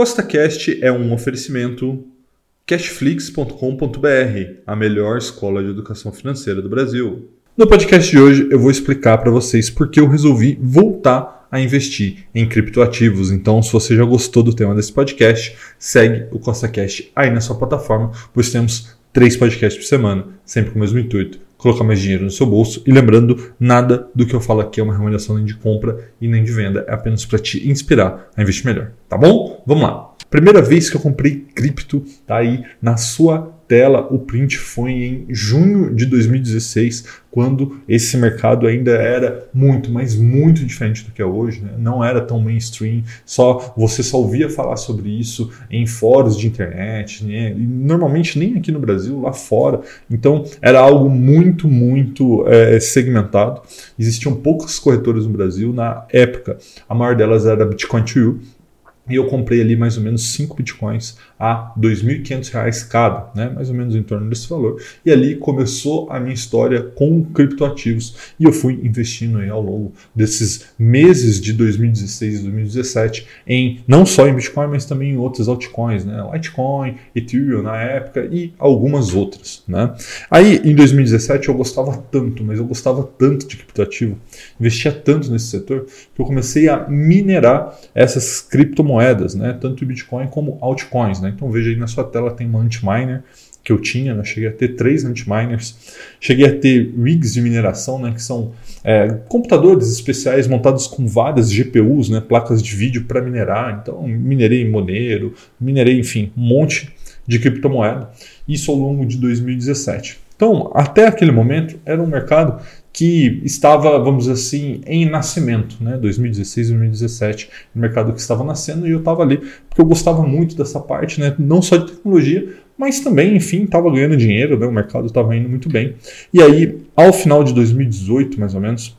CostaCast é um oferecimento cashflix.com.br, a melhor escola de educação financeira do Brasil. No podcast de hoje eu vou explicar para vocês por que eu resolvi voltar a investir em criptoativos. Então, se você já gostou do tema desse podcast, segue o CostaCast aí na sua plataforma, pois temos três podcasts por semana, sempre com o mesmo intuito colocar mais dinheiro no seu bolso. E lembrando, nada do que eu falo aqui é uma recomendação nem de compra e nem de venda, é apenas para te inspirar a investir melhor, tá bom? Vamos lá. Primeira vez que eu comprei cripto, tá aí na sua tela, o print foi em junho de 2016, quando esse mercado ainda era muito, mas muito diferente do que é hoje, né? não era tão mainstream, só você só ouvia falar sobre isso em fóruns de internet, né? normalmente nem aqui no Brasil, lá fora. Então era algo muito, muito é, segmentado. Existiam poucas corretoras no Brasil na época. A maior delas era Bitcoin to You, e eu comprei ali mais ou menos 5 bitcoins a R$ 2.500 cada, né? mais ou menos em torno desse valor. E ali começou a minha história com criptoativos e eu fui investindo aí ao longo desses meses de 2016 e 2017 em não só em Bitcoin, mas também em outras altcoins, né? Litecoin, Ethereum na época e algumas outras. Né? Aí em 2017 eu gostava tanto, mas eu gostava tanto de criptoativo, investia tanto nesse setor que eu comecei a minerar essas criptomoedas moedas, né? tanto Bitcoin como altcoins. Né? Então veja aí na sua tela tem uma Antminer que eu tinha, né? cheguei a ter três Antminers, cheguei a ter rigs de mineração, né? que são é, computadores especiais montados com várias GPUs, né? placas de vídeo para minerar. Então minerei Monero, minerei, enfim, um monte de criptomoeda. Isso ao longo de 2017. Então, até aquele momento, era um mercado que estava, vamos dizer assim, em nascimento, né? 2016, 2017, o mercado que estava nascendo e eu estava ali porque eu gostava muito dessa parte, né? Não só de tecnologia, mas também, enfim, estava ganhando dinheiro, né? O mercado estava indo muito bem. E aí, ao final de 2018, mais ou menos,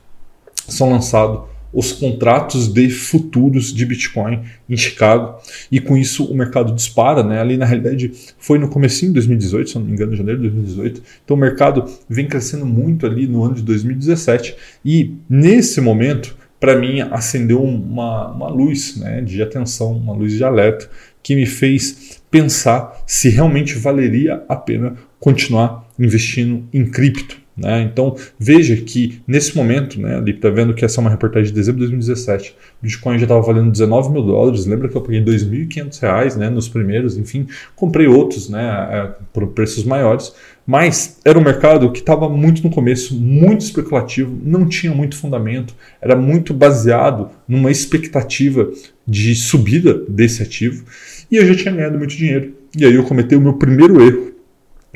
são lançados os contratos de futuros de Bitcoin em Chicago e com isso o mercado dispara, né? Ali na realidade foi no comecinho de 2018, se não me engano, janeiro de 2018. Então o mercado vem crescendo muito ali no ano de 2017 e nesse momento para mim acendeu uma, uma luz né, de atenção, uma luz de alerta que me fez pensar se realmente valeria a pena continuar investindo em cripto. Né? Então veja que nesse momento, né, ali está vendo que essa é uma reportagem de dezembro de 2017, o Bitcoin já estava valendo 19 mil dólares. Lembra que eu paguei 2.500 reais né, nos primeiros, enfim, comprei outros né, é, por preços maiores, mas era um mercado que estava muito no começo, muito especulativo, não tinha muito fundamento, era muito baseado numa expectativa de subida desse ativo e eu já tinha ganhado muito dinheiro. E aí eu cometi o meu primeiro erro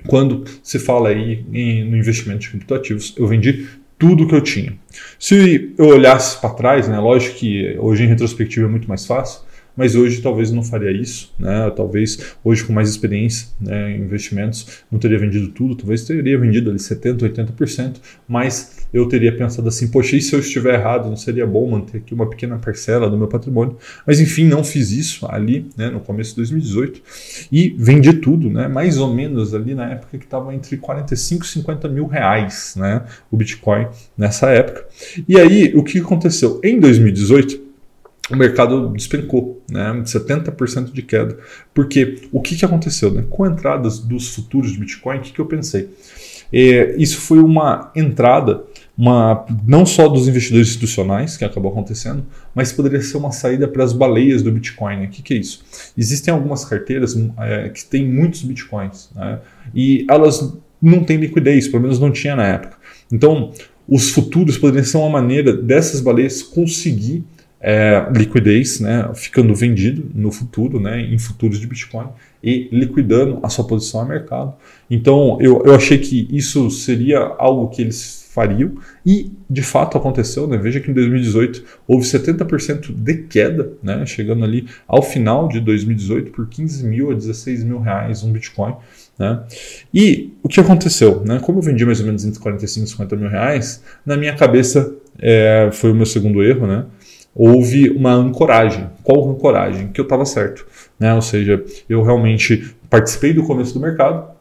quando se fala aí em, no investimento de criptoativos, eu vendi tudo que eu tinha. Se eu olhasse para trás, né, lógico que hoje em retrospectiva é muito mais fácil, mas hoje talvez não faria isso, né? Talvez hoje com mais experiência né, em investimentos não teria vendido tudo, talvez teria vendido ali 70, 80%, mas eu teria pensado assim, poxa, e se eu estiver errado, não seria bom manter aqui uma pequena parcela do meu patrimônio? Mas enfim, não fiz isso ali, né, no começo de 2018 e vendi tudo, né? Mais ou menos ali na época que estava entre 45 e 50 mil reais, né? O Bitcoin nessa época. E aí, o que aconteceu? Em 2018, o mercado despencou, né? 70% de queda. Porque o que, que aconteceu? Né? Com a entrada dos futuros de Bitcoin, o que, que eu pensei? É, isso foi uma entrada, uma, não só dos investidores institucionais, que acabou acontecendo, mas poderia ser uma saída para as baleias do Bitcoin. Né? O que, que é isso? Existem algumas carteiras é, que têm muitos Bitcoins né? e elas não têm liquidez, pelo menos não tinha na época. Então, os futuros poderiam ser uma maneira dessas baleias conseguir é, liquidez, né, ficando vendido no futuro, né, em futuros de Bitcoin e liquidando a sua posição a mercado. Então eu, eu achei que isso seria algo que eles fariam e de fato aconteceu. Né? Veja que em 2018 houve 70% de queda, né, chegando ali ao final de 2018 por 15 mil a 16 mil reais um Bitcoin. Né? E o que aconteceu? Né? Como eu vendi mais ou menos entre 45 e 50 mil reais, na minha cabeça é, foi o meu segundo erro, né? Houve uma ancoragem. Qual ancoragem? Que eu estava certo. Né? Ou seja, eu realmente participei do começo do mercado,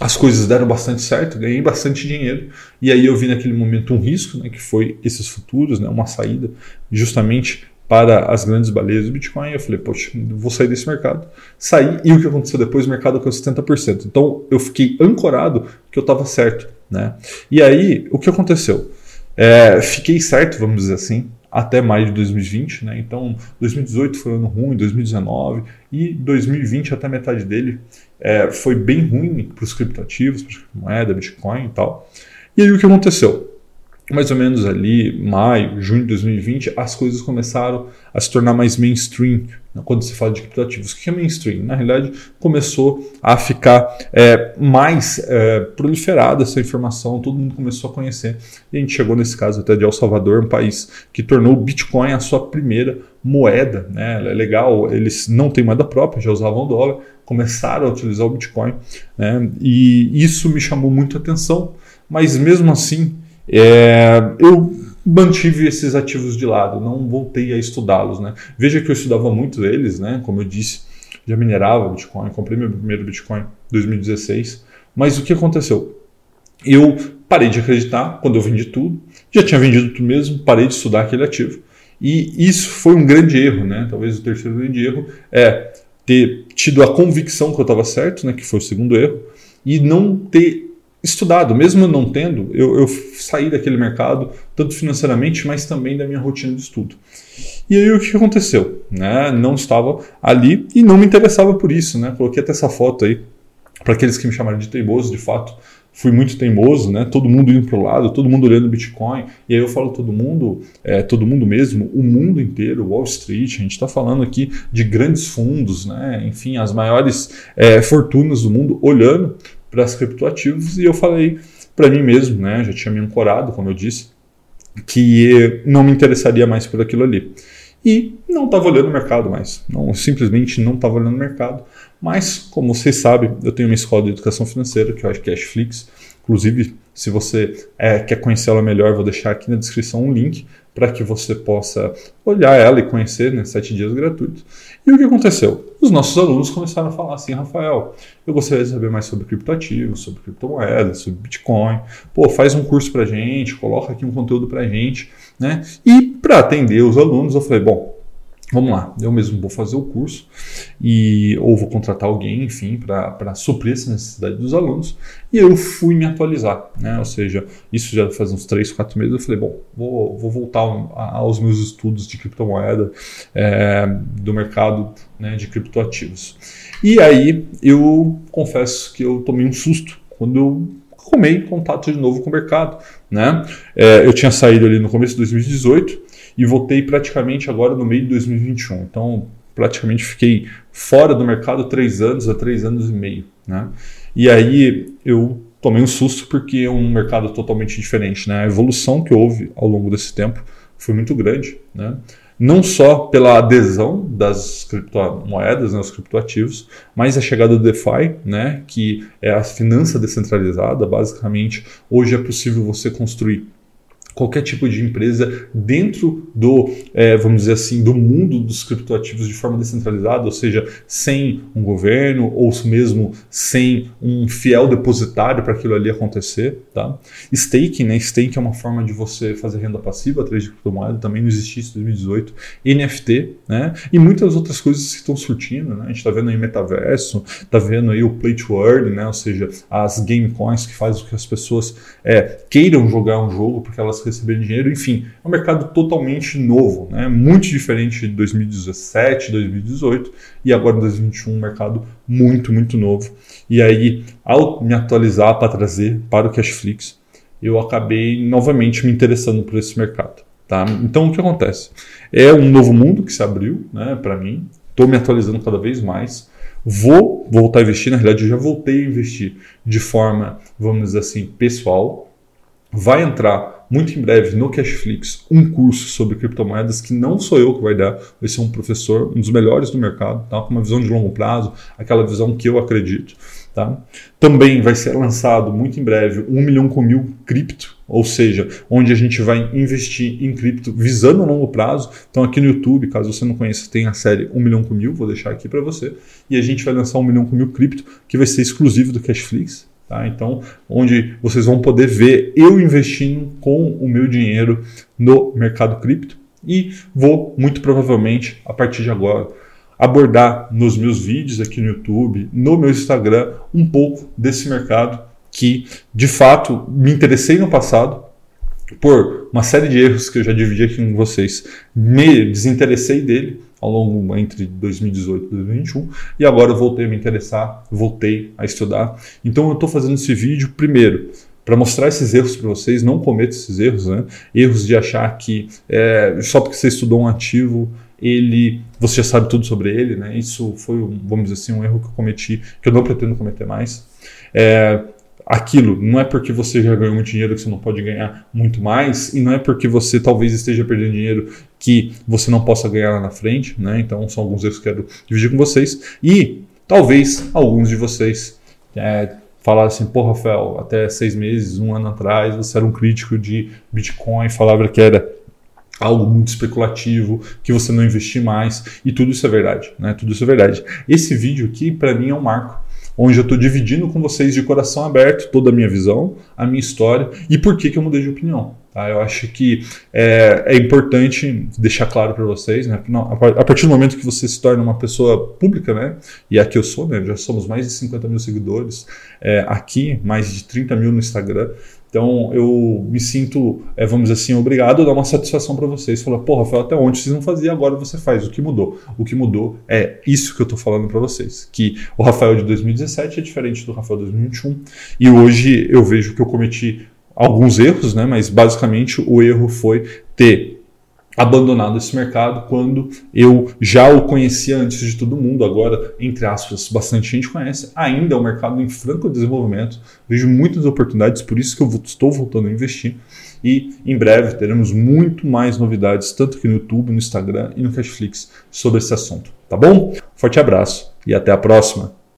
as coisas deram bastante certo, ganhei bastante dinheiro, e aí eu vi naquele momento um risco, né, que foi esses futuros, né, uma saída justamente para as grandes baleias do Bitcoin. Eu falei, poxa, vou sair desse mercado. Saí e o que aconteceu depois? O mercado caiu 70%. Então eu fiquei ancorado que eu estava certo. Né? E aí, o que aconteceu? É, fiquei certo, vamos dizer assim, até maio de 2020, né? Então, 2018 foi um ano ruim, 2019 e 2020 até metade dele é, foi bem ruim para os criptoativos, para moeda, Bitcoin e tal. E aí o que aconteceu? Mais ou menos ali, maio, junho de 2020, as coisas começaram a se tornar mais mainstream né, quando se fala de criptoativos. O que é mainstream? Na realidade, começou a ficar é, mais é, proliferada essa informação, todo mundo começou a conhecer. E a gente chegou nesse caso até de El Salvador, um país que tornou o Bitcoin a sua primeira moeda. Né? É legal, eles não têm moeda própria, já usavam dólar, começaram a utilizar o Bitcoin. Né? E isso me chamou muito a atenção. Mas mesmo assim, é, eu mantive esses ativos de lado, não voltei a estudá-los. Né? Veja que eu estudava muito eles, né? como eu disse, já minerava Bitcoin, comprei meu primeiro Bitcoin em 2016. Mas o que aconteceu? Eu parei de acreditar quando eu vendi tudo, já tinha vendido tudo mesmo, parei de estudar aquele ativo. E isso foi um grande erro, né? Talvez o terceiro grande erro é ter tido a convicção que eu estava certo, né? Que foi o segundo erro, e não ter estudado, mesmo não tendo, eu, eu, saí daquele mercado, tanto financeiramente, mas também da minha rotina de estudo. E aí o que aconteceu? Né? Não estava ali e não me interessava por isso. Né? Coloquei até essa foto aí, para aqueles que me chamaram de teimoso, de fato, fui muito teimoso, né? Todo mundo indo para o lado, todo mundo olhando Bitcoin. E aí eu falo todo mundo, é, todo mundo mesmo, o mundo inteiro, Wall Street. A gente está falando aqui de grandes fundos, né? Enfim, as maiores é, fortunas do mundo olhando para as criptoativos e eu falei para mim mesmo, né, já tinha me ancorado, como eu disse, que não me interessaria mais por aquilo ali. E não estava olhando o mercado mais, não, simplesmente não estava olhando o mercado. Mas, como vocês sabem, eu tenho uma escola de educação financeira, que é a Cashflix. Inclusive, se você é, quer conhecer ela melhor, vou deixar aqui na descrição um link para que você possa olhar ela e conhecer, né, sete dias gratuitos. E o que aconteceu? Os nossos alunos começaram a falar assim, Rafael, eu gostaria de saber mais sobre criptoativos, sobre criptomoedas, sobre Bitcoin. Pô, faz um curso para gente, coloca aqui um conteúdo para gente, né? E para atender os alunos, eu falei, bom, Vamos lá, eu mesmo vou fazer o curso e ou vou contratar alguém, enfim, para suprir essa necessidade dos alunos. E eu fui me atualizar, né? Ou seja, isso já faz uns 3, 4 meses. Eu falei, bom, vou, vou voltar aos meus estudos de criptomoeda, é, do mercado né, de criptoativos. E aí eu confesso que eu tomei um susto quando eu arrumei contato de novo com o mercado. Né? É, eu tinha saído ali no começo de 2018 e voltei praticamente agora no meio de 2021. Então, praticamente fiquei fora do mercado três anos a três anos e meio. Né? E aí eu tomei um susto porque é um mercado totalmente diferente. Né? A evolução que houve ao longo desse tempo foi muito grande. Né? Não só pela adesão das criptomoedas, né, os criptoativos, mas a chegada do DeFi, né, que é a finança descentralizada. Basicamente, hoje é possível você construir qualquer tipo de empresa dentro do, é, vamos dizer assim, do mundo dos criptoativos de forma descentralizada, ou seja, sem um governo ou mesmo sem um fiel depositário para aquilo ali acontecer. Tá? Staking, né? Staking é uma forma de você fazer renda passiva através de criptomoeda, também não existia isso em 2018. NFT, né? E muitas outras coisas que estão surtindo, né? A gente está vendo aí metaverso, está vendo aí o play to earn, né? Ou seja, as game coins que fazem com que as pessoas é, queiram jogar um jogo porque elas receber dinheiro, enfim, é um mercado totalmente novo, né? muito diferente de 2017, 2018 e agora 2021, um mercado muito, muito novo. E aí, ao me atualizar para trazer para o Cashflix, eu acabei novamente me interessando por esse mercado. Tá? Então, o que acontece? É um novo mundo que se abriu né, para mim, estou me atualizando cada vez mais. Vou voltar a investir, na realidade, eu já voltei a investir de forma, vamos dizer assim, pessoal. Vai entrar muito em breve no Cashflix um curso sobre criptomoedas que não sou eu que vai dar, vai ser um professor, um dos melhores do mercado, tá? com uma visão de longo prazo, aquela visão que eu acredito. Tá? Também vai ser lançado muito em breve um milhão com mil cripto, ou seja, onde a gente vai investir em cripto visando a longo prazo. Então aqui no YouTube, caso você não conheça, tem a série um milhão com mil, vou deixar aqui para você. E a gente vai lançar um milhão com mil cripto, que vai ser exclusivo do Cashflix. Tá? Então, onde vocês vão poder ver eu investindo com o meu dinheiro no mercado cripto. E vou, muito provavelmente, a partir de agora, abordar nos meus vídeos aqui no YouTube, no meu Instagram, um pouco desse mercado que, de fato, me interessei no passado, por uma série de erros que eu já dividi aqui com vocês, me desinteressei dele ao longo entre 2018 e 2021 e agora eu voltei a me interessar, voltei a estudar. Então eu estou fazendo esse vídeo primeiro para mostrar esses erros para vocês, não cometa esses erros, né? Erros de achar que é, só porque você estudou um ativo ele você já sabe tudo sobre ele, né? Isso foi, vamos dizer assim, um erro que eu cometi, que eu não pretendo cometer mais. É, aquilo. Não é porque você já ganhou muito dinheiro que você não pode ganhar muito mais, e não é porque você talvez esteja perdendo dinheiro que você não possa ganhar lá na frente, né? Então são alguns erros que eu quero dividir com vocês. E talvez alguns de vocês é, falaram assim, pô, Rafael, até seis meses, um ano atrás, você era um crítico de Bitcoin, falava que era algo muito especulativo, que você não investir mais, e tudo isso é verdade, né? Tudo isso é verdade. Esse vídeo aqui, para mim, é um marco onde eu estou dividindo com vocês de coração aberto toda a minha visão, a minha história e por que, que eu mudei de opinião. Tá? Eu acho que é, é importante deixar claro para vocês, né? a partir do momento que você se torna uma pessoa pública, né? e aqui eu sou, né? já somos mais de 50 mil seguidores, é, aqui mais de 30 mil no Instagram, então eu me sinto, é, vamos dizer assim, obrigado a dar uma satisfação para vocês. Falar, pô, Rafael, até ontem vocês não faziam, agora você faz. O que mudou? O que mudou é isso que eu estou falando para vocês. Que o Rafael de 2017 é diferente do Rafael de 2021. E hoje eu vejo que eu cometi alguns erros, né? Mas basicamente o erro foi ter abandonado esse mercado quando eu já o conhecia antes de todo mundo. Agora, entre aspas, bastante gente conhece. Ainda é um mercado em franco desenvolvimento. Vejo muitas oportunidades, por isso que eu estou voltando a investir. E em breve teremos muito mais novidades, tanto aqui no YouTube, no Instagram e no Cashflix, sobre esse assunto. Tá bom? Forte abraço e até a próxima!